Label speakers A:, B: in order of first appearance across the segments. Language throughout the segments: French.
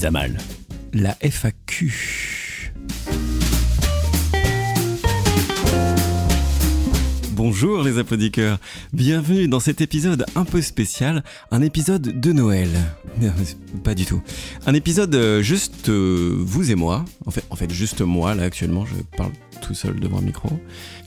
A: Mise à mal. La FAQ. Bonjour les applaudisseurs, bienvenue dans cet épisode un peu spécial, un épisode de Noël. Non, Pas du tout. Un épisode euh, juste euh, vous et moi, en fait, en fait juste moi là actuellement, je parle tout seul devant un micro.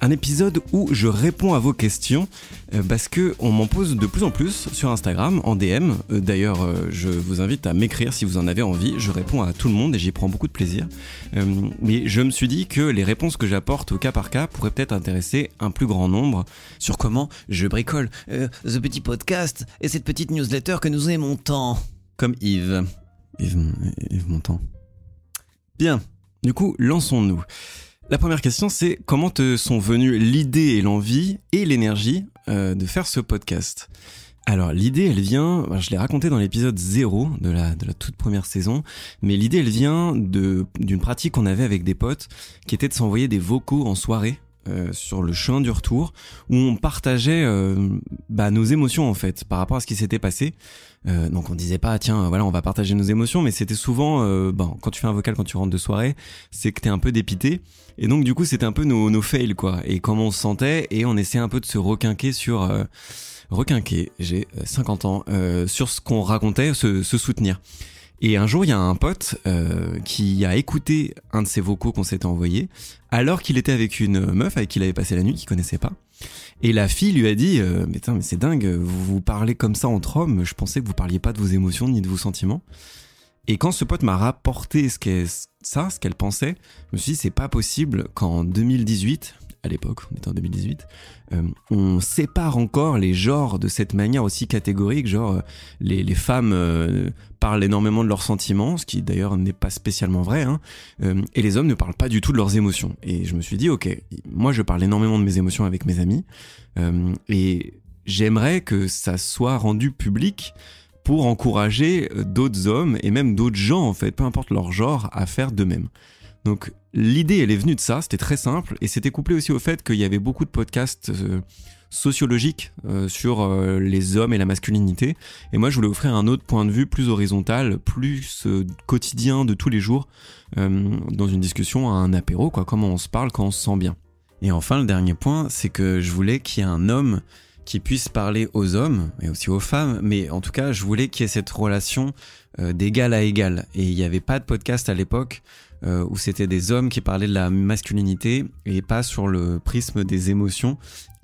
A: Un épisode où je réponds à vos questions euh, parce que on m'en pose de plus en plus sur Instagram en DM. Euh, D'ailleurs, euh, je vous invite à m'écrire si vous en avez envie. Je réponds à tout le monde et j'y prends beaucoup de plaisir. Mais je me suis dit que les réponses que j'apporte au cas par cas pourraient peut-être intéresser un plus grand nombre sur comment je bricole
B: Euh, ce petit podcast et cette petite newsletter que nous aimons tant.
A: comme Yves. Yves, Yves Montand. Bien, du coup, lançons-nous. La première question, c'est comment te sont venues l'idée et l'envie et l'énergie euh, de faire ce podcast? Alors l'idée elle vient, je l'ai raconté dans l'épisode 0 de la, de la toute première saison, mais l'idée elle vient d'une pratique qu'on avait avec des potes qui était de s'envoyer des vocaux en soirée euh, sur le chemin du retour où on partageait euh, bah, nos émotions en fait par rapport à ce qui s'était passé. Euh, donc on disait pas tiens voilà on va partager nos émotions mais c'était souvent euh, bon quand tu fais un vocal quand tu rentres de soirée c'est que t'es un peu dépité. Et donc du coup c'était un peu nos, nos fails quoi. Et comment on se sentait. Et on essayait un peu de se requinquer sur euh, requinquer j'ai euh, 50 ans sur ce qu'on racontait se, se soutenir et un jour, il y a un pote euh, qui a écouté un de ces vocaux qu'on s'était envoyé, alors qu'il était avec une meuf avec qui il avait passé la nuit, qu'il connaissait pas. Et la fille lui a dit euh, Mais mais c'est dingue, vous vous parlez comme ça entre hommes, je pensais que vous parliez pas de vos émotions ni de vos sentiments. Et quand ce pote m'a rapporté ce qu'est ça, ce qu'elle pensait, je me suis dit C'est pas possible qu'en 2018, à l'époque, on était en 2018, euh, on sépare encore les genres de cette manière aussi catégorique, genre euh, les, les femmes euh, parlent énormément de leurs sentiments, ce qui d'ailleurs n'est pas spécialement vrai, hein, et les hommes ne parlent pas du tout de leurs émotions. Et je me suis dit, ok, moi je parle énormément de mes émotions avec mes amis, et j'aimerais que ça soit rendu public pour encourager d'autres hommes et même d'autres gens en fait, peu importe leur genre, à faire de même. Donc l'idée elle est venue de ça, c'était très simple et c'était couplé aussi au fait qu'il y avait beaucoup de podcasts euh, sociologiques euh, sur euh, les hommes et la masculinité et moi je voulais offrir un autre point de vue plus horizontal, plus quotidien de tous les jours dans une discussion à un apéro quoi, comment on se parle quand on se sent bien. Et enfin le dernier point, c'est que je voulais qu'il y ait un homme qui puisse parler aux hommes et aussi aux femmes, mais en tout cas, je voulais qu'il y ait cette relation d'égal à égal. Et il n'y avait pas de podcast à l'époque où c'était des hommes qui parlaient de la masculinité et pas sur le prisme des émotions.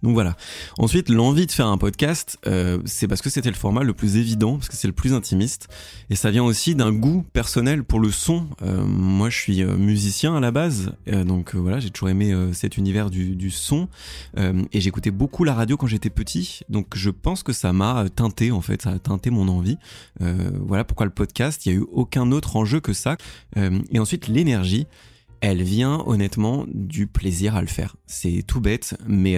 A: Donc voilà. Ensuite, l'envie de faire un podcast, euh, c'est parce que c'était le format le plus évident, parce que c'est le plus intimiste, et ça vient aussi d'un goût personnel pour le son. Euh, moi, je suis euh, musicien à la base, donc voilà, j'ai toujours aimé cet univers du, du son, et j'écoutais beaucoup la radio quand j'étais petit, donc je pense que ça m'a teinté en fait, ça a teinté mon envie. Voilà pourquoi le podcast. Il y a eu aucun autre enjeu que ça. Et ensuite, l'énergie elle vient honnêtement du plaisir à le faire. C'est tout bête, mais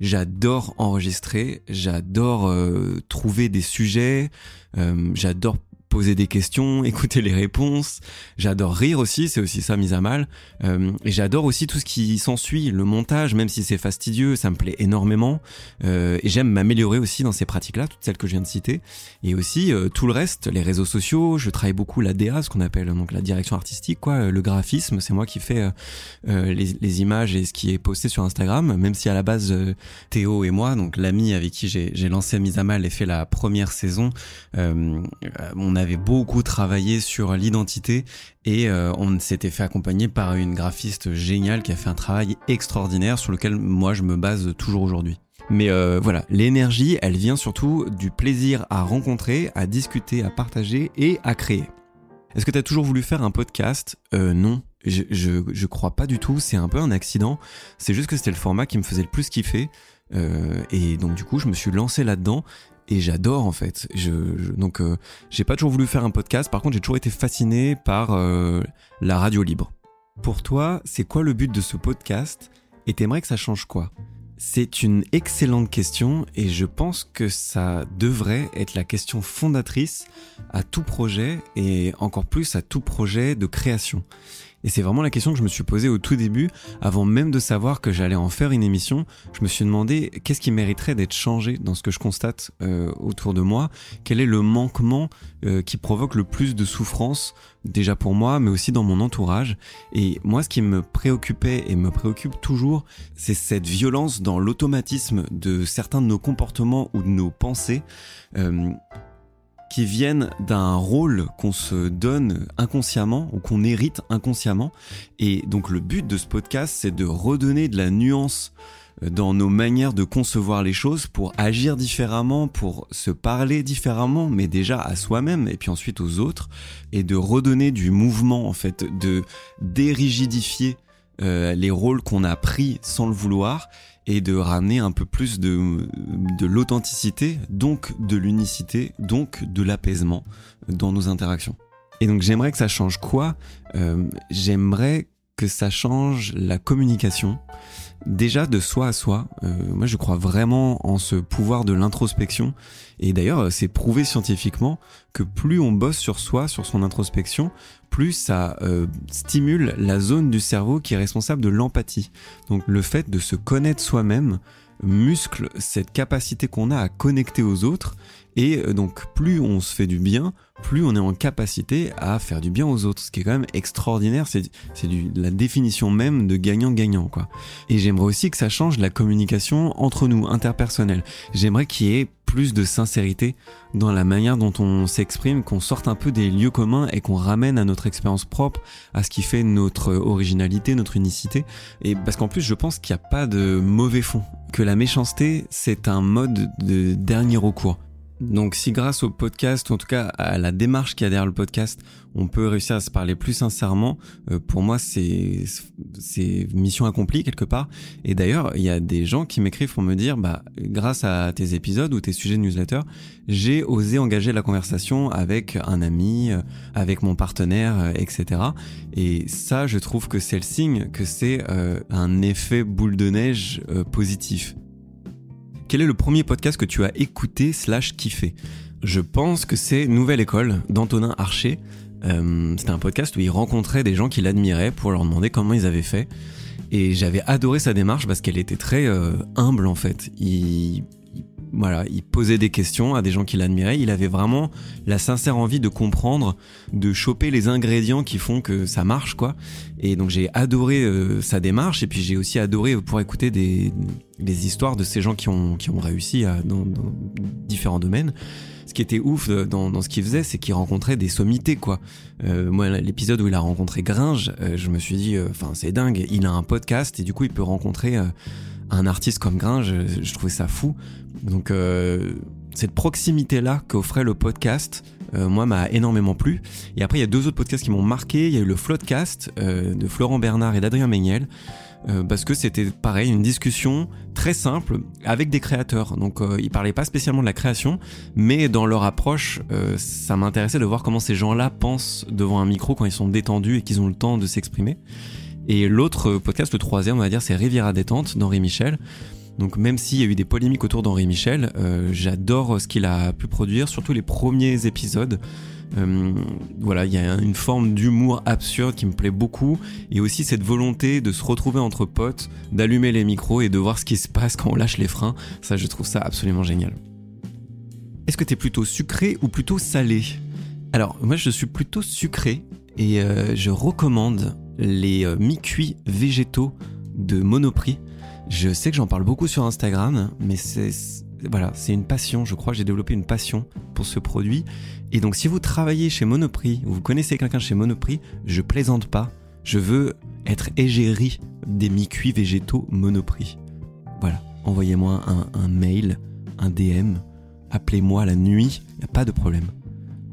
A: j'adore enregistrer, j'adore euh, trouver des sujets, euh, j'adore poser des questions, écouter les réponses, j'adore rire aussi, c'est aussi ça mise à mal, Euh, et j'adore aussi tout ce qui s'ensuit, le montage, même si c'est fastidieux, ça me plaît énormément, Euh, et j'aime m'améliorer aussi dans ces pratiques-là, toutes celles que je viens de citer, et aussi euh, tout le reste, les réseaux sociaux, je travaille beaucoup la DA, ce qu'on appelle donc la direction artistique, quoi, euh, le graphisme, c'est moi qui fais euh, euh, les, les images et ce qui est posté sur Instagram, même si à la base Théo et moi, donc l'ami avec qui j'ai lancé Mise à Mal et fait la première saison, on avait beaucoup travaillé sur l'identité et euh, on s'était fait accompagner par une graphiste géniale qui a fait un travail extraordinaire sur lequel moi je me base toujours aujourd'hui. Mais euh, voilà, l'énergie, elle vient surtout du plaisir à rencontrer, à discuter, à partager et à créer. Est-ce que tu as toujours voulu faire un podcast? Euh, Non. Je, je, crois pas du tout, c'est un peu un accident. C'est juste que c'était le format qui me faisait le plus kiffer. Et donc du coup, je me suis lancé là-dedans et j'adore en fait. Donc euh, j'ai pas toujours voulu faire un podcast. Par contre, j'ai toujours été fasciné par euh, la radio libre. Pour toi, c'est quoi le but de ce podcast? Et t'aimerais que ça change quoi? C'est une excellente question et je pense que ça devrait être la question fondatrice à tout projet et encore plus à tout projet de création. Et c'est vraiment la question que je me suis posée au tout début, avant même de savoir que j'allais en faire une émission. Je me suis demandé qu'est-ce qui mériterait d'être changé dans ce que je constate euh, autour de moi. Quel est le manquement euh, qui provoque le plus de souffrance, déjà pour moi, mais aussi dans mon entourage? Et moi, ce qui me préoccupait et me préoccupe toujours, c'est cette violence dans l'automatisme de certains de nos comportements ou de nos pensées. euh, qui viennent d'un rôle qu'on se donne inconsciemment ou qu'on hérite inconsciemment. Et donc le but de ce podcast, c'est de redonner de la nuance euh, dans nos manières de concevoir les choses pour agir différemment, pour se parler différemment, mais déjà à soi-même et puis ensuite aux autres, et de redonner du mouvement en fait, de dérigidifier euh, les rôles qu'on a pris sans le vouloir et de ramener un peu plus de, de l'authenticité, donc de l'unicité, donc de l'apaisement dans nos interactions. Et donc j'aimerais que ça change quoi? Euh, J'aimerais que ça change la communication, déjà de soi à soi. Euh, moi je crois vraiment en ce pouvoir de l'introspection. Et d'ailleurs c'est prouvé scientifiquement que plus on bosse sur soi, sur son introspection, plus ça euh, stimule la zone du cerveau qui est responsable de l'empathie. Donc le fait de se connaître soi-même muscle cette capacité qu'on a à connecter aux autres et euh, donc plus on se fait du bien, plus on est en capacité à faire du bien aux autres, ce qui est quand même extraordinaire, c'est la définition même de gagnant-gagnant quoi. Et j'aimerais aussi que ça change la communication entre nous, interpersonnelle. J'aimerais qu'il y ait plus de sincérité dans la manière dont on s'exprime, qu'on sorte un peu des lieux communs et qu'on ramène à notre expérience propre, à ce qui fait notre originalité, notre unicité. Et parce qu'en plus, je pense qu'il n'y a pas de mauvais fond, que la méchanceté, c'est un mode de dernier recours. Donc si grâce au podcast, en tout cas à la démarche qu'il y a derrière le podcast, on peut réussir à se parler plus sincèrement, euh, pour moi c'est c'est mission accomplie quelque part. Et d'ailleurs, il y a des gens qui m'écrivent pour me dire, bah grâce à tes épisodes ou tes sujets de newsletter, j'ai osé engager la conversation avec un ami, euh, avec mon partenaire, euh, etc. Et ça, je trouve que c'est le signe que c'est euh, un effet boule de neige euh, positif. Quel est le premier podcast que tu as écouté slash kiffé? Je pense que c'est Nouvelle École d'Antonin Archer. Euh, C'était un podcast où il rencontrait des gens qu'il admirait pour leur demander comment ils avaient fait. Et j'avais adoré sa démarche parce qu'elle était très euh, humble en fait. Voilà, il posait des questions à des gens qu'il admirait. Il avait vraiment la sincère envie de comprendre, de choper les ingrédients qui font que ça marche quoi. Et donc j'ai adoré euh, sa démarche et puis j'ai aussi adoré euh, pour écouter des, histoires de ces gens qui ont, qui réussi à- dans, différents domaines. Ce qui était ouf euh, dans, ce qu'il faisait, c'est qu'il rencontrait des sommités, quoi. Moi, l'épisode où il a rencontré Gringe, je me suis dit, enfin, c'est dingue. Il a un podcast et du coup, il peut rencontrer un artiste comme Gringe. Je, trouvais ça fou. Donc, euh, cette proximité-là qu'offrait le podcast, euh, moi, m'a énormément plu. Et après, il y a deux autres podcasts qui m'ont marqué. Il y a eu le Floodcast euh, de Florent Bernard et d'Adrien Méniel. euh, parce que c'était pareil, une discussion très simple avec des créateurs. Donc, euh, ils parlaient pas spécialement de la création, mais dans leur approche, euh, ça m'intéressait de voir comment ces gens-là pensent devant un micro quand ils sont détendus et qu'ils ont le temps de s'exprimer. Et l'autre euh, podcast, le troisième, on va dire, c'est Riviera détente d'Henri Michel. Donc même s'il y a eu des polémiques autour d'Henri Michel, euh, j'adore ce qu'il a pu produire, surtout les premiers épisodes. Euh, voilà, il y a une forme d'humour absurde qui me plaît beaucoup, et aussi cette volonté de se retrouver entre potes, d'allumer les micros et de voir ce qui se passe quand on lâche les freins. Ça, je trouve ça absolument génial. Est-ce que t'es plutôt sucré ou plutôt salé? Alors, moi, je suis plutôt sucré, et je recommande les euh, mi-cuits végétaux de Monoprix. Je sais que j'en parle beaucoup sur Instagram, mais c'est voilà, c'est une passion. Je crois que j'ai développé une passion pour ce produit. Et donc, si vous travaillez chez Monoprix ou vous connaissez quelqu'un chez Monoprix, je plaisante pas. Je veux être égérie des mi-cuits végétaux Monoprix. Voilà, envoyez-moi un, mail, un DM, appelez-moi la nuit, y a pas de problème.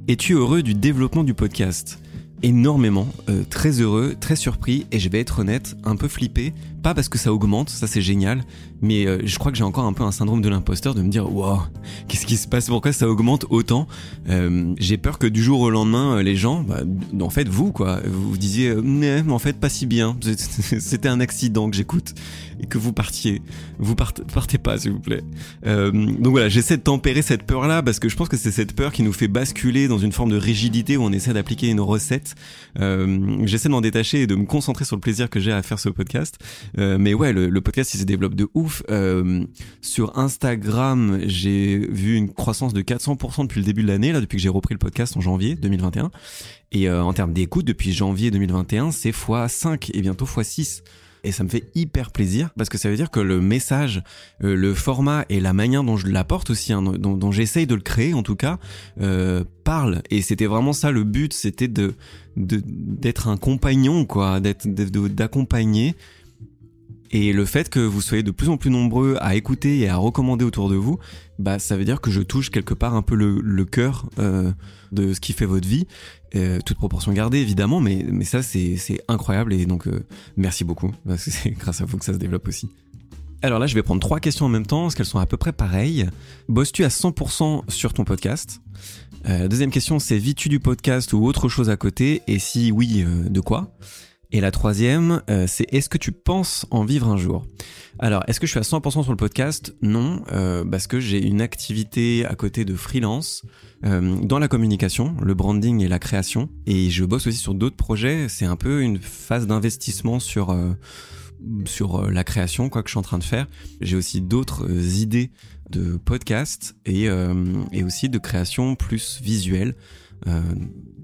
A: Es-tu heureux du développement du podcast? Énormément, euh, très heureux, très surpris et je vais être honnête, un peu flippé, pas parce que ça augmente, ça c'est génial, mais euh, je crois que j'ai encore un peu un syndrome de l'imposteur de me dire waouh, qu'est-ce qui se passe, pourquoi ça augmente autant? Euh, J'ai peur que du jour au lendemain, les gens, bah, en fait vous quoi, vous disiez mais en fait pas si bien, c'était un accident que j'écoute et que vous partiez, vous partez, partez pas s'il vous plaît. donc voilà, j'essaie de tempérer cette peur là parce que je pense que c'est cette peur qui nous fait basculer dans une forme de rigidité où on essaie d'appliquer une recette euh, j'essaie de m'en détacher et de me concentrer sur le plaisir que j'ai à faire ce podcast. Euh, mais ouais, le, podcast il se développe de ouf. Euh, sur Instagram, j'ai vu une croissance de 400% depuis le début de l'année, là, depuis que j'ai repris le podcast en janvier 2021. Et en termes d'écoute, depuis janvier 2021, c'est x5 et bientôt x6 et ça me fait hyper plaisir parce que ça veut dire que le message, euh, le format et la manière dont je l'apporte aussi, hein, dont, j'essaye de le créer en tout cas, euh, parle. Et c'était vraiment ça le but, c'était de d'être un compagnon quoi, d'être d'accompagner. Et le fait que vous soyez de plus en plus nombreux à écouter et à recommander autour de vous, bah ça veut dire que je touche quelque part un peu le, le cœur euh, de ce qui fait votre vie. Euh, toute proportion gardée évidemment, mais, mais ça c'est incroyable et donc euh, merci beaucoup, parce que c'est grâce à vous que ça se développe aussi. Alors là je vais prendre trois questions en même temps, parce qu'elles sont à peu près pareilles. Bosses-tu à 100% sur ton podcast? Euh, Deuxième question c'est vis-tu du podcast ou autre chose à côté? Et si oui, de quoi? Et la troisième, c'est est-ce que tu penses en vivre un jour? Alors, est-ce que je suis à 100% sur le podcast? Non, parce que j'ai une activité à côté de freelance euh, dans la communication, le branding et la création. Et je bosse aussi sur d'autres projets. C'est un peu une phase d'investissement sur euh, sur euh, la création, quoi que je suis en train de faire. J'ai aussi d'autres idées de podcasts et, et aussi de création plus visuelle. Euh,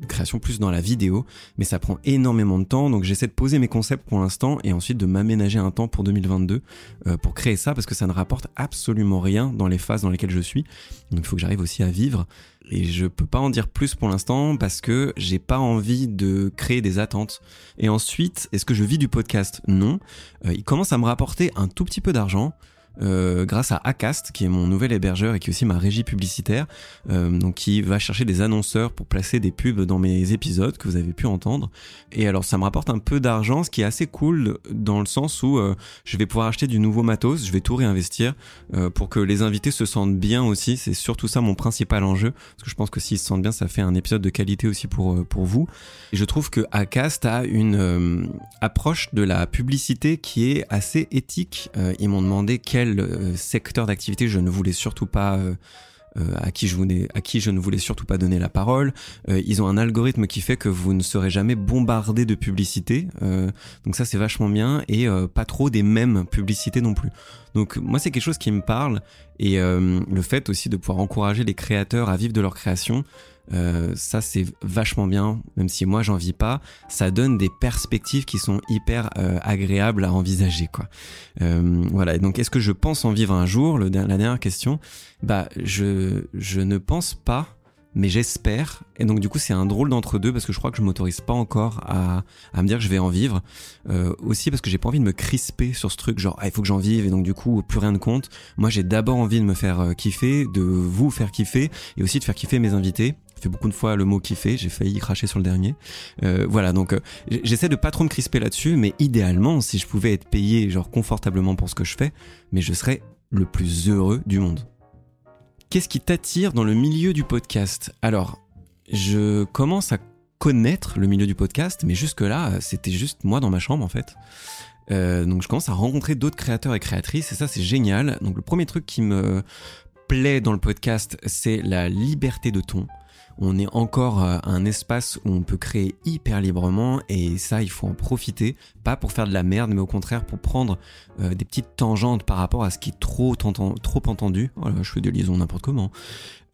A: création plus dans la vidéo, mais ça prend énormément de temps, donc j'essaie de poser mes concepts pour l'instant et ensuite de m'aménager un temps pour 2022 euh, pour créer ça parce que ça ne rapporte absolument rien dans les phases dans lesquelles je suis. Donc il faut que j'arrive aussi à vivre et je peux pas en dire plus pour l'instant parce que j'ai pas envie de créer des attentes. Et ensuite, est-ce que je vis du podcast? Non. Euh, il commence à me rapporter un tout petit peu d'argent. Euh, grâce à Acast, qui est mon nouvel hébergeur et qui est aussi ma régie publicitaire, euh, donc qui va chercher des annonceurs pour placer des pubs dans mes épisodes que vous avez pu entendre. Et alors ça me rapporte un peu d'argent, ce qui est assez cool dans le sens où euh, je vais pouvoir acheter du nouveau matos, je vais tout réinvestir pour que les invités se sentent bien aussi. C'est surtout ça mon principal enjeu, parce que je pense que s'ils se sentent bien, ça fait un épisode de qualité aussi pour pour vous. Et je trouve que Acast a une approche de la publicité qui est assez éthique. ils m'ont demandé quel euh, secteur d'activité je ne voulais surtout pas euh, euh, à qui je voulais, à qui je ne voulais surtout pas donner la parole. ils ont un algorithme qui fait que vous ne serez jamais bombardé de publicités, donc ça c'est vachement bien et pas trop des mêmes publicités non plus. Donc moi c'est quelque chose qui me parle et le fait aussi de pouvoir encourager les créateurs à vivre de leur création. Euh, ça c'est vachement bien, même si moi j'en vis pas. Ça donne des perspectives qui sont hyper euh, agréables à envisager, quoi. Euh, voilà. Et donc, est-ce que je pense en vivre un jour? La dernière question, bah, je je ne pense pas mais j'espère. Et donc du coup c'est un drôle d'entre deux parce que je crois que je m'autorise pas encore à, à me dire que je vais en vivre. Euh, aussi parce que j'ai pas envie de me crisper sur ce truc genre ah, il faut que j'en vive et donc du coup plus rien ne compte. Moi j'ai d'abord envie de me faire euh, kiffer, de vous faire kiffer et aussi de faire kiffer mes invités. Fait beaucoup de fois le mot kiffer, j'ai failli cracher sur le dernier. Euh, voilà donc euh, j'essaie de pas trop me crisper là-dessus, mais idéalement si je pouvais être payé genre confortablement pour ce que je fais, mais je serais le plus heureux du monde. Qu'est-ce qui t'attire dans le milieu du podcast? Alors, je commence à connaître le milieu du podcast, mais jusque-là, c'était juste moi dans ma chambre en fait. Euh, donc je commence à rencontrer d'autres créateurs et créatrices et ça c'est génial. Donc le premier truc qui me plaît dans le podcast, c'est la liberté de ton on est encore euh, un espace où on peut créer hyper librement et ça il faut en profiter, pas pour faire de la merde mais au contraire pour prendre euh, des petites tangentes par rapport à ce qui est trop, entendu. Voilà, je fais des liaisons n'importe comment.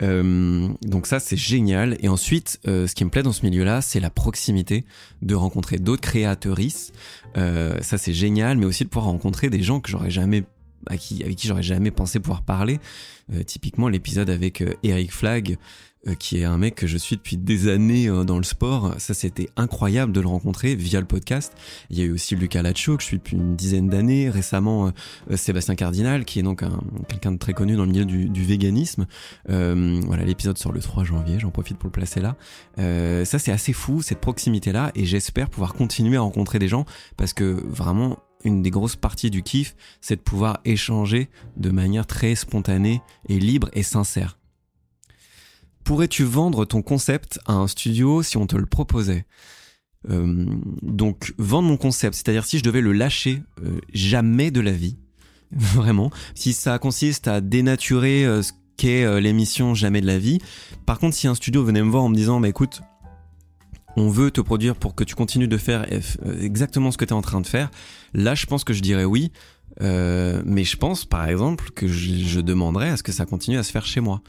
A: Euh, donc ça c'est génial et ensuite ce qui me plaît dans ce milieu là c'est la proximité de rencontrer d'autres créatrices ça c'est génial mais aussi de pouvoir rencontrer des gens que j'aurais jamais avec qui j'aurais jamais pensé pouvoir parler. Typiquement l'épisode avec Eric Flagg, qui est un mec que je suis depuis des années euh, dans le sport. Ça, c'était incroyable de le rencontrer via le podcast. Il y a eu aussi Lucas Lacho, que je suis depuis une dizaine d'années. Récemment, euh, Sébastien Cardinal, qui est donc un, quelqu'un de très connu dans le milieu du, du véganisme. Euh, voilà, l'épisode sort le 3 janvier, j'en profite pour le placer là. Euh, ça, c'est assez fou, cette proximité-là, et j'espère pouvoir continuer à rencontrer des gens, parce que vraiment, une des grosses parties du kiff, c'est de pouvoir échanger de manière très spontanée et libre et sincère. Pourrais-tu vendre ton concept à un studio si on te le proposait Euh, Donc vendre mon concept, c'est-à-dire si je devais le lâcher euh, jamais de la vie, vraiment, si ça consiste à dénaturer euh, ce qu'est l'émission Jamais de la vie. Par contre, si un studio venait me voir en me disant, bah écoute, on veut te produire pour que tu continues de faire exactement ce que tu es en train de faire, là je pense que je dirais oui. Euh, mais je pense par exemple que je, je, demanderais à ce que ça continue à se faire chez moi.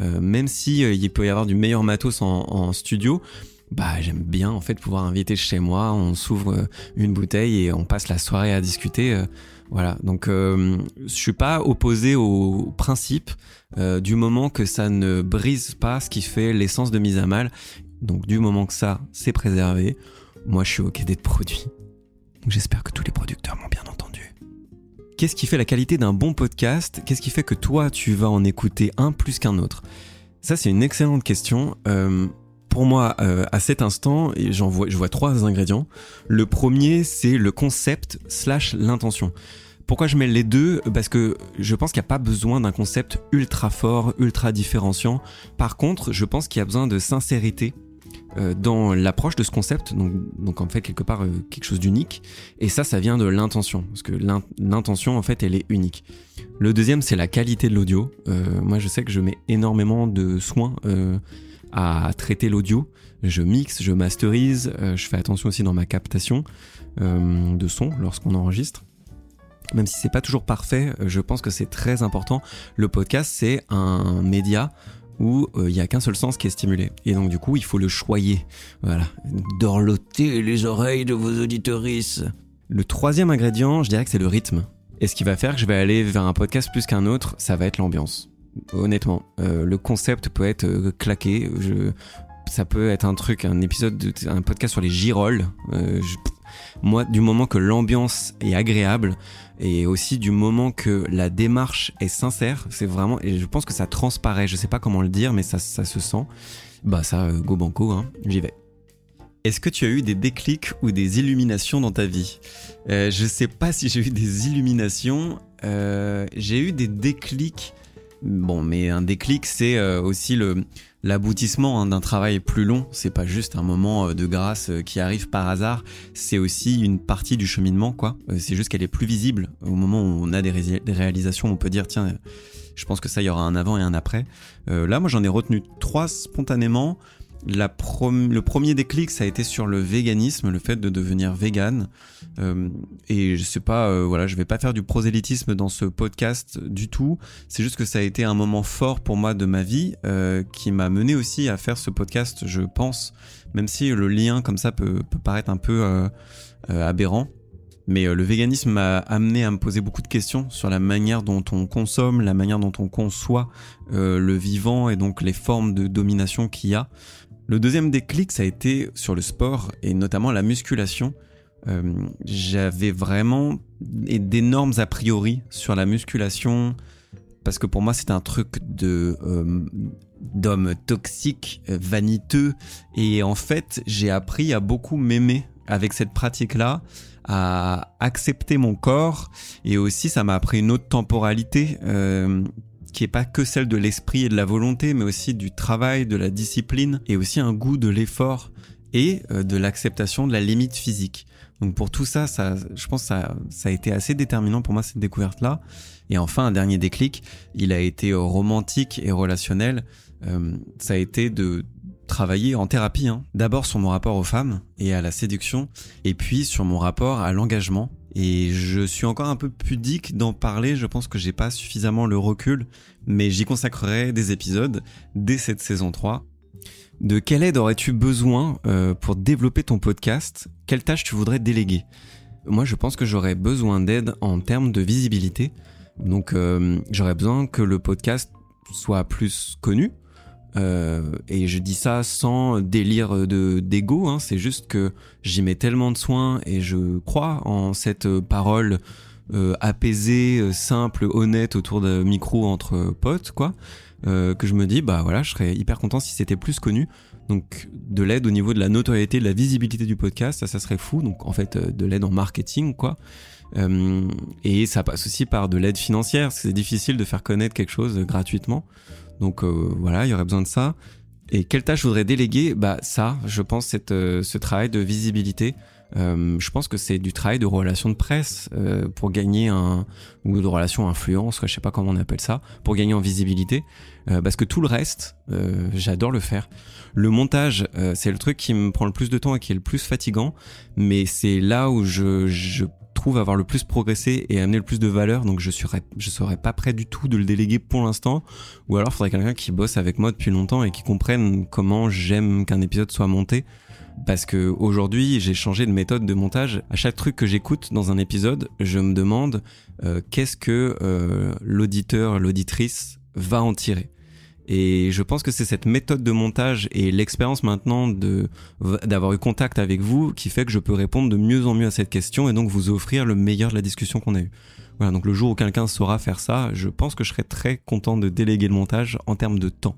A: Euh, même si euh, il peut y avoir du meilleur matos en, studio, bah j'aime bien en fait pouvoir inviter chez moi, on s'ouvre euh, une bouteille et on passe la soirée à discuter. voilà, donc je suis pas opposé au principe du moment que ça ne brise pas ce qui fait l'essence de mise à mal. Donc du moment que ça c'est préservé, moi je suis ok d'être produit. J'espère que tous les producteurs m'ont bien entendu. Qu'est-ce qui fait la qualité d'un bon podcast? Qu'est-ce qui fait que toi tu vas en écouter un plus qu'un autre? Ça c'est une excellente question. Euh, pour moi, euh, à cet instant, vois, je vois trois ingrédients. Le premier, c'est le concept slash l'intention. Pourquoi je mets les deux? Parce que je pense qu'il n'y a pas besoin d'un concept ultra fort, ultra différenciant. Par contre, je pense qu'il y a besoin de sincérité dans l'approche de ce concept. Donc, en fait, quelque part, euh, quelque chose d'unique. Et ça, ça vient de l'intention. Parce que l'in- l'intention, en fait, elle est unique. Le deuxième, c'est la qualité de l'audio. Euh, moi, je sais que je mets énormément de soins euh, à traiter l'audio. Je mixe, je masterise, euh, je fais attention aussi dans ma captation euh, de son lorsqu'on enregistre. Même si c'est pas toujours parfait, euh, je pense que c'est très important. Le podcast, c'est un média où euh, il y a qu'un seul sens qui est stimulé. Et donc du coup, il faut le choyer. Voilà. Dorloter les oreilles de vos auditorices. Le troisième ingrédient, je dirais que c'est le rythme. Et ce qui va faire que je vais aller vers un podcast plus qu'un autre, ça va être l'ambiance. Honnêtement, euh, le concept peut être euh, claqué. Ça peut être un truc, un épisode, de, un podcast sur les girolles. Je- moi, du moment que l'ambiance est agréable et aussi du moment que la démarche est sincère, c'est vraiment, et je pense que ça transparaît. Je sais pas comment le dire, mais ça, ça se sent. Bah ça, euh, go banco, hein, j'y vais. Est-ce que tu as eu des déclics ou des illuminations dans ta vie? Euh, Je sais pas si j'ai eu des illuminations. Euh, j'ai eu des déclics. Bon, mais un déclic, c'est euh, aussi le l'aboutissement hein, d'un travail plus long. C'est pas juste un moment euh, de grâce euh, qui arrive par hasard. C'est aussi une partie du cheminement, quoi. Euh, c'est juste qu'elle est plus visible au moment où on a des, ré- des réalisations. On peut dire, tiens, je pense que ça, il y aura un avant et un après. Là, moi, j'en ai retenu trois spontanément. Le premier déclic, ça a été sur le véganisme, le fait de devenir vegan. Euh, et je sais pas, euh, voilà, je vais pas faire du prosélytisme dans ce podcast du tout. C'est juste que ça a été un moment fort pour moi de ma vie, euh, qui m'a mené aussi à faire ce podcast, je pense, même si le lien comme ça peut, peut paraître un peu aberrant. Mais le véganisme m'a amené à me poser beaucoup de questions sur la manière dont on consomme, la manière dont on conçoit le vivant et donc les formes de domination qu'il y a. Le deuxième déclic, ça a été sur le sport et notamment la musculation. Euh, J'avais vraiment d'énormes a priori sur la musculation parce que pour moi c'était un truc de euh, d'homme toxique, vaniteux et en fait j'ai appris à beaucoup m'aimer avec cette pratique-là, à accepter mon corps et aussi ça m'a appris une autre temporalité euh, qui est pas que celle de l'esprit et de la volonté, mais aussi du travail, de la discipline et aussi un goût de l'effort et euh, de l'acceptation de la limite physique. Donc pour tout ça, ça je pense que ça, ça a été assez déterminant pour moi cette découverte-là. Et enfin, un dernier déclic, il a été euh, romantique et relationnel. Euh, ça a été de travailler en thérapie. Hein. D'abord sur mon rapport aux femmes et à la séduction, et puis sur mon rapport à l'engagement. Et je suis encore un peu pudique d'en parler, je pense que j'ai pas suffisamment le recul, mais j'y consacrerai des épisodes dès cette saison 3. De quelle aide aurais-tu besoin euh, pour développer ton podcast? Quelle tâche tu voudrais déléguer? Moi, je pense que j'aurais besoin d'aide en termes de visibilité. Donc j'aurais besoin que le podcast soit plus connu. Et je dis ça sans délire de d'ego, hein, c'est juste que j'y mets tellement de soins et je crois en cette parole apaisée, simple, honnête autour de micro entre potes, quoi, que je me dis bah voilà, je serais hyper content si c'était plus connu. Donc de l'aide au niveau de la notoriété, de la visibilité du podcast, ça, ça serait fou. Donc en fait, euh, de l'aide en marketing, quoi. Euh, et ça passe aussi par de l'aide financière. C'est difficile de faire connaître quelque chose gratuitement. Donc euh, voilà, il y aurait besoin de ça. Et quelle tâche je voudrais déléguer? Bah ça, je pense, cette, ce travail de visibilité. Euh, je pense que c'est du travail de relation de presse euh, pour gagner un ou de relation influence, je sais pas comment on appelle ça, pour gagner en visibilité. Euh, parce que tout le reste, j'adore le faire. Le montage, c'est le truc qui me prend le plus de temps et qui est le plus fatigant, mais c'est là où je, je trouve avoir le plus progressé et amener le plus de valeur. Donc je serais, je serais pas prêt du tout de le déléguer pour l'instant. Ou alors faudrait quelqu'un qui bosse avec moi depuis longtemps et qui comprenne comment j'aime qu'un épisode soit monté parce que aujourd'hui j'ai changé de méthode de montage. À chaque truc que j'écoute dans un épisode, je me demande euh, qu'est-ce que euh, l'auditeur, l'auditrice va en tirer. Et je pense que c'est cette méthode de montage et l'expérience maintenant d'avoir eu contact avec vous qui fait que je peux répondre de mieux en mieux à cette question et donc vous offrir le meilleur de la discussion qu'on a eue. Voilà, donc le jour où quelqu'un saura faire ça, je pense que je serai très content de déléguer le montage en termes de temps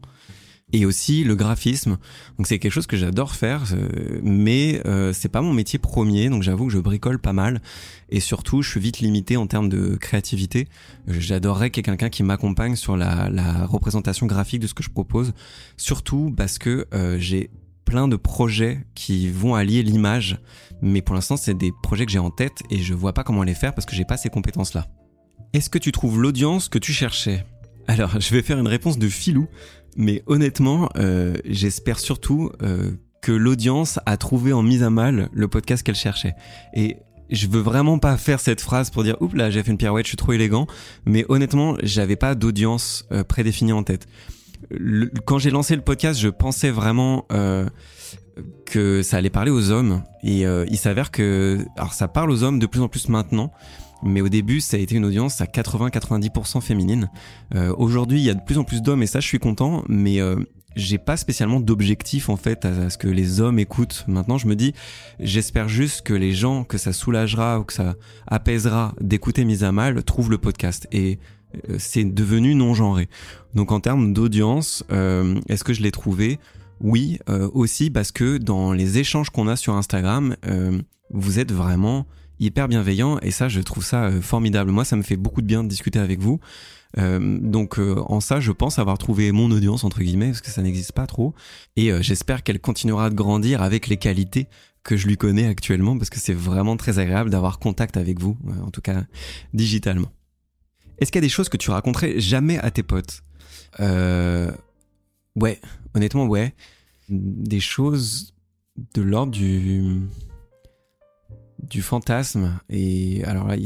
A: et aussi le graphisme. Donc c'est quelque chose que j'adore faire, euh, mais euh, c'est pas mon métier premier. Donc j'avoue que je bricole pas mal et surtout je suis vite limité en termes de créativité. J'adorerais qu'il y ait quelqu'un qui m'accompagne sur la, la, représentation graphique de ce que je propose, surtout parce que euh, j'ai plein de projets qui vont allier l'image, mais pour l'instant c'est des projets que j'ai en tête et je vois pas comment les faire parce que j'ai pas ces compétences là. Est-ce que tu trouves l'audience que tu cherchais? Alors, je vais faire une réponse de filou mais honnêtement, euh, j'espère surtout euh, que l'audience a trouvé en mise à mal le podcast qu'elle cherchait. Et je veux vraiment pas faire cette phrase pour dire oups là j'ai fait une pirouette, je suis trop élégant. Mais honnêtement, j'avais pas d'audience euh, prédéfinie en tête. quand j'ai lancé le podcast, je pensais vraiment que ça allait parler aux hommes. Et il s'avère que alors ça parle aux hommes de plus en plus maintenant. Mais au début, ça a été une audience à 80-90% féminine. Euh, Aujourd'hui, il y a de plus en plus d'hommes et ça, je suis content. Mais euh, j'ai pas spécialement d'objectif en fait à, ce que les hommes écoutent. Maintenant, je me dis, j'espère juste que les gens que ça soulagera ou que ça apaisera d'écouter mise à mal trouvent le podcast. Et euh, c'est devenu non genré. Donc en termes d'audience, euh, est-ce que je l'ai trouvé? Oui, euh, aussi parce que dans les échanges qu'on a sur Instagram, vous êtes vraiment hyper bienveillant et ça je trouve ça euh, formidable. Moi ça me fait beaucoup de bien de discuter avec vous. Euh, donc euh, en ça je pense avoir trouvé mon audience entre guillemets parce que ça n'existe pas trop et j'espère qu'elle continuera de grandir avec les qualités que je lui connais actuellement parce que c'est vraiment très agréable d'avoir contact avec vous en tout cas digitalement. Est-ce qu'il y a des choses que tu raconterais jamais à tes potes? Ouais, honnêtement ouais. Des choses de l'ordre du du fantasme. Et alors là, il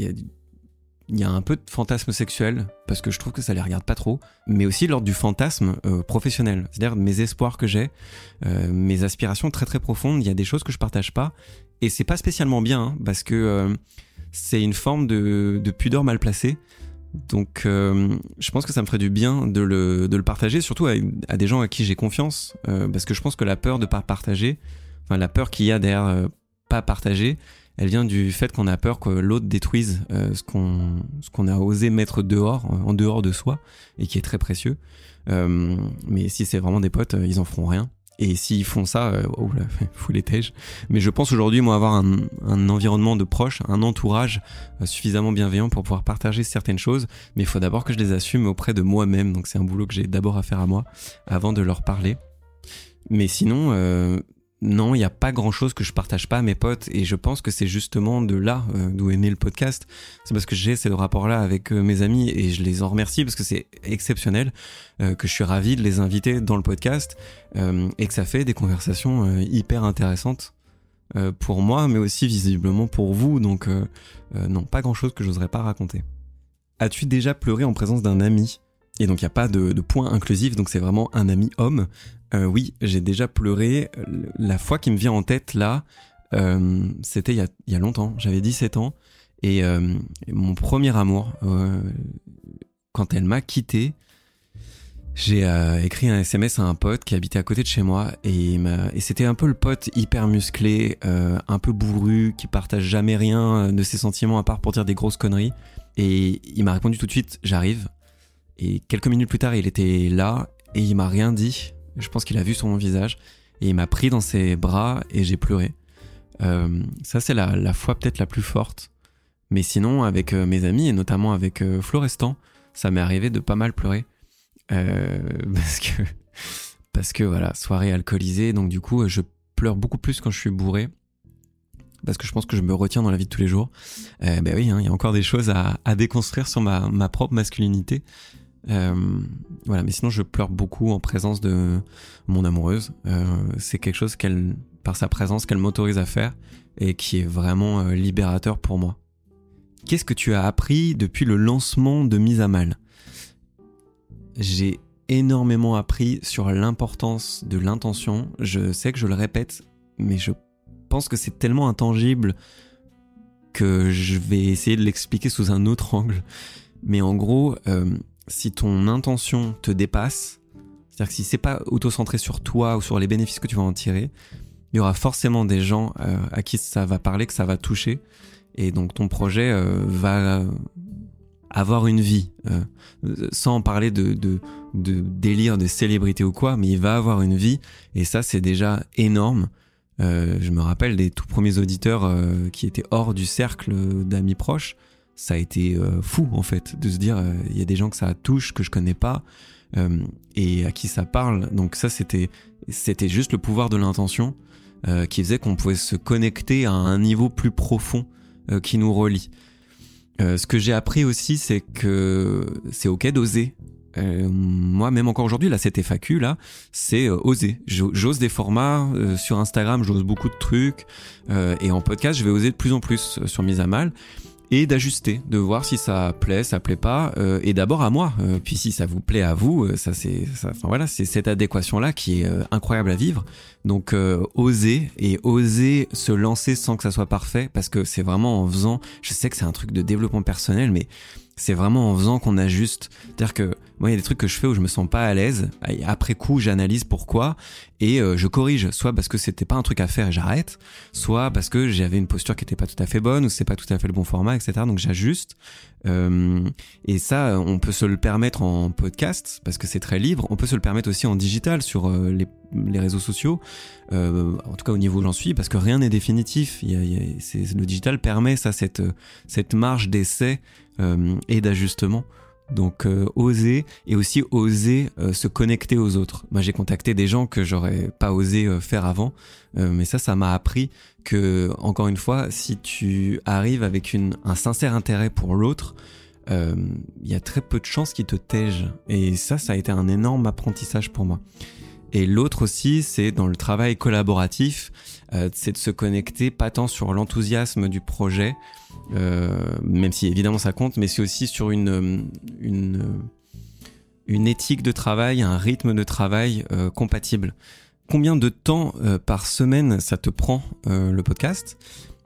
A: y a, un peu de fantasme sexuel, parce que je trouve que ça les regarde pas trop, mais aussi lors du fantasme euh, professionnel. C'est-à-dire mes espoirs que j'ai, euh, mes aspirations très très profondes, il y a des choses que je partage pas. Et c'est pas spécialement bien, hein, parce que euh, c'est une forme de, de, pudeur mal placée. Donc je pense que ça me ferait du bien de le, de le partager, surtout à, à, des gens à qui j'ai confiance, parce que je pense que la peur de pas partager, enfin la peur qu'il y a derrière pas partager, elle vient du fait qu'on a peur que l'autre détruise euh, ce qu'on ce qu'on a osé mettre dehors, en dehors de soi, et qui est très précieux. Euh, mais si c'est vraiment des potes, euh, ils en feront rien. Et s'ils font ça, euh, oh là, faut les tèges. Mais je pense aujourd'hui, moi, avoir un, environnement de proches, un entourage suffisamment bienveillant pour pouvoir partager certaines choses. Mais il faut d'abord que je les assume auprès de moi-même. Donc c'est un boulot que j'ai d'abord à faire à moi avant de leur parler. Mais sinon, non, il n'y a pas grand chose que je partage pas à mes potes et je pense que c'est justement de là euh, d'où est né le podcast. C'est parce que j'ai ce rapport-là avec euh, mes amis et je les en remercie parce que c'est exceptionnel, euh, que je suis ravi de les inviter dans le podcast et que ça fait des conversations hyper intéressantes pour moi, mais aussi visiblement pour vous. Donc non, pas grand chose que j'oserais pas raconter. As-tu déjà pleuré en présence d'un ami? Et donc il n'y a pas de, point inclusif, donc c'est vraiment un ami homme. Euh, oui, j'ai déjà pleuré. La fois qui me vient en tête là, euh, c'était il, y a longtemps, j'avais 17 ans, Et euh, mon premier amour, quand elle m'a quitté, j'ai écrit un SMS à un pote qui habitait à côté de chez moi et, et c'était un peu le pote hyper musclé, un peu bourru, qui partage jamais rien de ses sentiments à part pour dire des grosses conneries. Et il m'a répondu tout de suite, j'arrive. Et quelques minutes plus tard, il était là et il m'a rien dit. Je pense qu'il a vu sur mon visage et il m'a pris dans ses bras et j'ai pleuré. ça, c'est la, la fois peut-être la plus forte mais sinon, avec euh, mes amis et notamment avec euh, Florestan, ça m'est arrivé de pas mal pleurer. Euh, parce que, parce que voilà, soirée alcoolisée, donc du coup, je pleure beaucoup plus quand je suis bourré. Parce que je pense que je me retiens dans la vie de tous les jours. ben oui, hein, il y a encore des choses à, à déconstruire sur ma, ma propre masculinité. Voilà, mais sinon je pleure beaucoup en présence de mon amoureuse. c'est quelque chose qu'elle, par sa présence, qu'elle m'autorise à faire et qui est vraiment libérateur pour moi. Qu'est-ce que tu as appris depuis le lancement de Mise à Mal? J'ai énormément appris sur l'importance de l'intention. Je sais que je le répète, mais je pense que c'est tellement intangible que je vais essayer de l'expliquer sous un autre angle. Mais en gros, euh, si ton intention te dépasse, c'est-à-dire que si c'est pas auto-centré sur toi ou sur les bénéfices que tu vas en tirer, il y aura forcément des gens euh, à qui ça va parler, que ça va toucher. Et donc ton projet euh, va avoir une vie, euh, sans parler de, de, délire de célébrité ou quoi, mais il va avoir une vie, et ça c'est déjà énorme. Euh, je me rappelle des tout premiers auditeurs qui étaient hors du cercle d'amis proches, ça a été euh, fou en fait de se dire il y a des gens que ça touche que je connais pas et à qui ça parle. Donc ça c'était c'était juste le pouvoir de l'intention qui faisait qu'on pouvait se connecter à un niveau plus profond euh, qui nous relie. Euh, ce que j'ai appris aussi, c'est que c'est ok d'oser. Euh, moi, même encore aujourd'hui, là, cette FAQ là, c'est oser. J'ose des formats sur Instagram, j'ose beaucoup de trucs, et en podcast, je vais oser de plus en plus sur mise à mal et d'ajuster, de voir si ça plaît, ça plaît pas, euh, et d'abord à moi. Euh, puis si ça vous plaît à vous, euh, ça c'est, enfin voilà, c'est cette adéquation là qui est incroyable à vivre. Donc oser et oser se lancer sans que ça soit parfait, parce que c'est vraiment en faisant. Je sais que c'est un truc de développement personnel, mais c'est vraiment en faisant qu'on ajuste. C'est-à-dire que moi, il y a des trucs que je fais où je me sens pas à l'aise. Après coup, j'analyse pourquoi et euh, je corrige. Soit parce que c'était pas un truc à faire et j'arrête, soit parce que j'avais une posture qui était pas tout à fait bonne ou c'est pas tout à fait le bon format, etc. Donc j'ajuste. Euh, et ça, on peut se le permettre en podcast parce que c'est très libre. On peut se le permettre aussi en digital sur euh, les, les, réseaux sociaux. Euh, en tout cas au niveau où j'en suis, parce que rien n'est définitif. Le digital permet ça, cette cette marge d'essai et d'ajustement. Donc euh, oser et aussi oser euh, se connecter aux autres. Moi j'ai contacté des gens que j'aurais pas osé faire avant, mais ça ça m'a appris que encore une fois si tu arrives avec une, un sincère intérêt pour l'autre, il y a très peu de chances qu'il te tège et ça ça a été un énorme apprentissage pour moi. Et l'autre aussi, c'est dans le travail collaboratif, euh, c'est de se connecter pas tant sur l'enthousiasme du projet, euh, même si évidemment ça compte, mais c'est aussi sur une, une, une éthique de travail, un rythme de travail euh, compatible. Combien de temps euh, par semaine ça te prend euh, le podcast?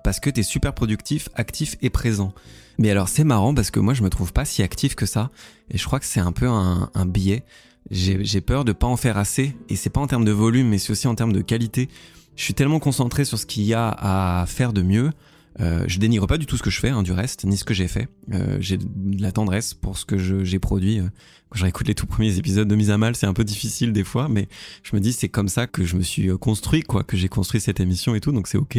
A: Parce que tu es super productif, actif et présent. Mais alors c'est marrant parce que moi je me trouve pas si actif que ça, et je crois que c'est un peu un, un biais j'ai peur de pas en faire assez et c'est pas en termes de volume mais c'est aussi en termes de qualité. Je suis tellement concentré sur ce qu'il y a à faire de mieux. Euh, je dénigre pas du tout ce que je fais, hein, du reste, ni ce que j'ai fait. Euh, j'ai de la tendresse pour ce que j'ai produit. Euh, quand je réécoute les tout premiers épisodes de Mise à Mal, c'est un peu difficile des fois, mais je me dis c'est comme ça que je me suis euh, construit, quoi, que j'ai construit cette émission et tout, donc c'est ok.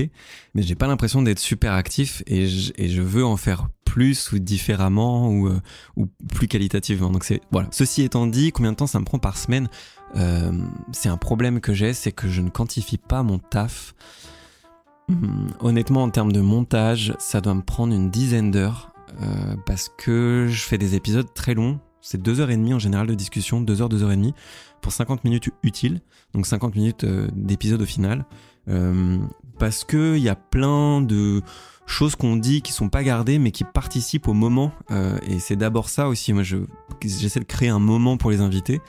A: Mais j'ai pas l'impression d'être super actif et je, et je veux en faire plus ou différemment ou, ou plus qualitativement. Donc c'est voilà. Ceci étant dit, combien de temps ça me prend par semaine? Euh, C'est un problème que j'ai, c'est que je ne quantifie pas mon taf. Hum, honnêtement, en termes de montage, ça doit me prendre une dizaine d'heures euh, parce que je fais des épisodes très longs. C'est deux heures et demie en général de discussion, deux heures, deux heures et demie pour 50 minutes utiles, donc 50 minutes euh, d'épisode au final. Euh, parce que il y a plein de choses qu'on dit qui sont pas gardées mais qui participent au moment euh, et c'est d'abord ça aussi moi je j'essaie de créer un moment pour les invités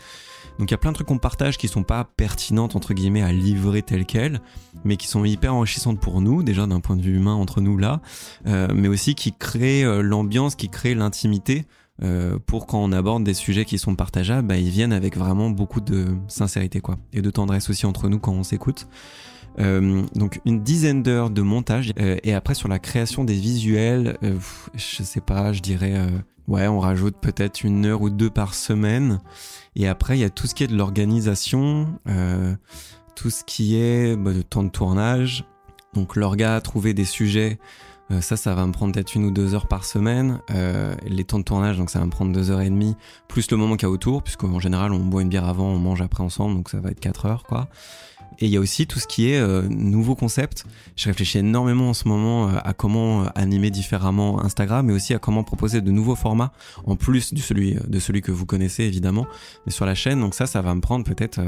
A: Donc il y a plein de trucs qu'on partage qui sont pas pertinentes entre guillemets à livrer tel quel, mais qui sont hyper enrichissantes pour nous, déjà d'un point de vue humain entre nous là, euh, mais aussi qui créent euh, l'ambiance, qui créent l'intimité. Euh, pour quand on aborde des sujets qui sont partageables, bah, ils viennent avec vraiment beaucoup de sincérité quoi, et de tendresse aussi entre nous quand on s'écoute. Euh, donc une dizaine d'heures de montage euh, et après sur la création des visuels, euh, je sais pas, je dirais ouais, on rajoute peut-être une heure ou deux par semaine. Et après il y a tout ce qui est de l'organisation, tout ce qui est bah, de temps de tournage. Donc l'orga, trouver des sujets. Ça, ça va me prendre peut-être une ou deux heures par semaine. Euh, les temps de tournage, donc ça va me prendre deux heures et demie, plus le moment qu'il y a autour, puisqu'en général, on boit une bière avant, on mange après ensemble, donc ça va être quatre heures, quoi. Et il y a aussi tout ce qui est euh, nouveaux concepts. Je réfléchis énormément en ce moment euh, à comment euh, animer différemment Instagram, mais aussi à comment proposer de nouveaux formats, en plus de celui, de celui que vous connaissez évidemment, mais sur la chaîne. Donc ça, ça va me prendre peut-être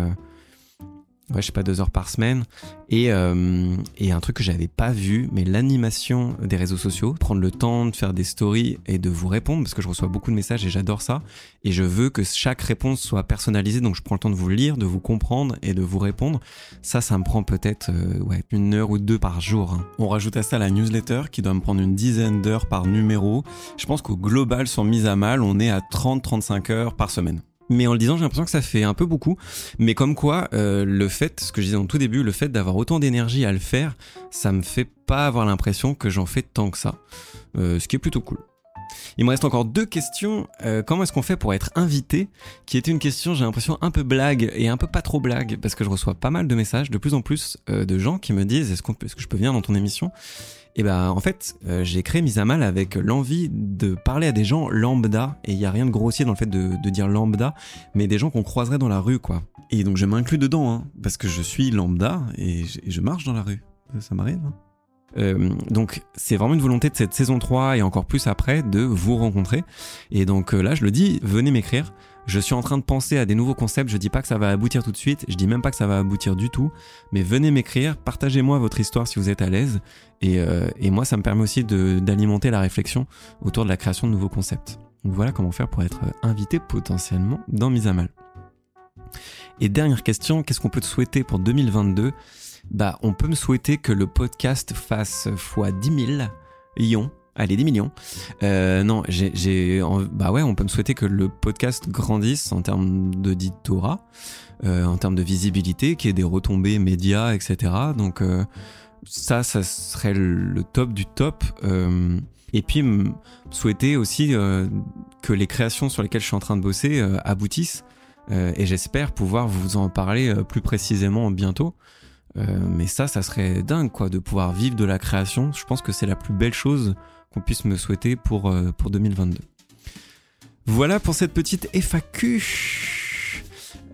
A: ouais, je sais pas, deux heures par semaine. Et, euh, et un truc que j'avais pas vu, mais l'animation des réseaux sociaux, prendre le temps de faire des stories et de vous répondre, parce que je reçois beaucoup de messages et j'adore ça. Et je veux que chaque réponse soit personnalisée, donc je prends le temps de vous lire, de vous comprendre et de vous répondre. Ça, ça me prend peut-être euh, une heure ou deux par jour. Hein. On rajoute à ça la newsletter qui doit me prendre une dizaine d'heures par numéro. Je pense qu'au global, sans mise à mal, on est à 30-35 heures par semaine. Mais en le disant, j'ai l'impression que ça fait un peu beaucoup. Mais comme quoi, euh, le fait, ce que je disais en tout début, le fait d'avoir autant d'énergie à le faire, ça me fait pas avoir l'impression que j'en fais tant que ça. Euh, ce qui est plutôt cool. Il me reste encore deux questions. Euh, comment est-ce qu'on fait pour être invité? Qui était une question, j'ai l'impression, un peu blague et un peu pas trop blague, parce que je reçois pas mal de messages, de plus en plus de gens qui me disent est-ce, que je peux venir dans ton émission? Et ben en fait, euh, j'ai créé Mise à Mal avec l'envie de parler à des gens lambda, et il y a rien de grossier dans le fait de, dire lambda, mais des gens qu'on croiserait dans la rue, quoi. Et donc je m'inclus dedans, hein, parce que je suis lambda et je, marche dans la rue. Ça m'arrive. Hein. Euh, donc c'est vraiment une volonté de cette saison 3 et encore plus après de vous rencontrer. Et donc euh, là je le dis, venez m'écrire. Je suis en train de penser à des nouveaux concepts, je dis pas que ça va aboutir tout de suite, je dis même pas que ça va aboutir du tout, mais venez m'écrire, partagez-moi votre histoire si vous êtes à l'aise, et, euh, moi ça me permet aussi d'alimenter la réflexion autour de la création de nouveaux concepts. Donc voilà comment faire pour être invité potentiellement dans Mise à Mal. Et dernière question, qu'est-ce qu'on peut te souhaiter pour 2022 Bah on peut me souhaiter que le podcast fasse x 10 000 lions Allez, 10 millions. Euh, non, j'ai, bah ouais, on peut me souhaiter que le podcast grandisse en termes d'auditorat, euh, en termes de visibilité, qu'il y ait des retombées médias, etc. Donc euh, ça, ça serait le top du top. Euh, et puis souhaiter aussi euh, que les créations sur lesquelles je suis en train de bosser euh, aboutissent. et j'espère pouvoir vous en parler plus précisément bientôt. mais ça, ça serait dingue, quoi, de pouvoir vivre de la création. Je pense que c'est la plus belle chose qu'on puisse me souhaiter pour, euh, pour 2022. Voilà pour cette petite FAQ.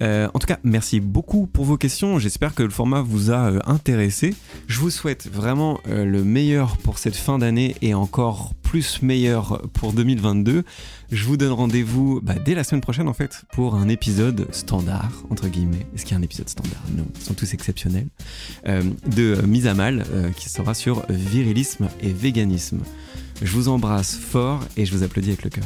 A: Euh, en tout cas, merci beaucoup pour vos questions. J'espère que le format vous a euh, intéressé. Je vous souhaite vraiment le meilleur pour cette fin d'année et encore plus meilleur pour 2022. Je vous donne rendez-vous bah, dès la semaine prochaine en fait pour un épisode standard entre guillemets. Est-ce qu'il y a un épisode standard? Non, ils sont tous exceptionnels. de mise à mal qui sera sur virilisme et véganisme. Je vous embrasse fort et je vous applaudis avec le cœur.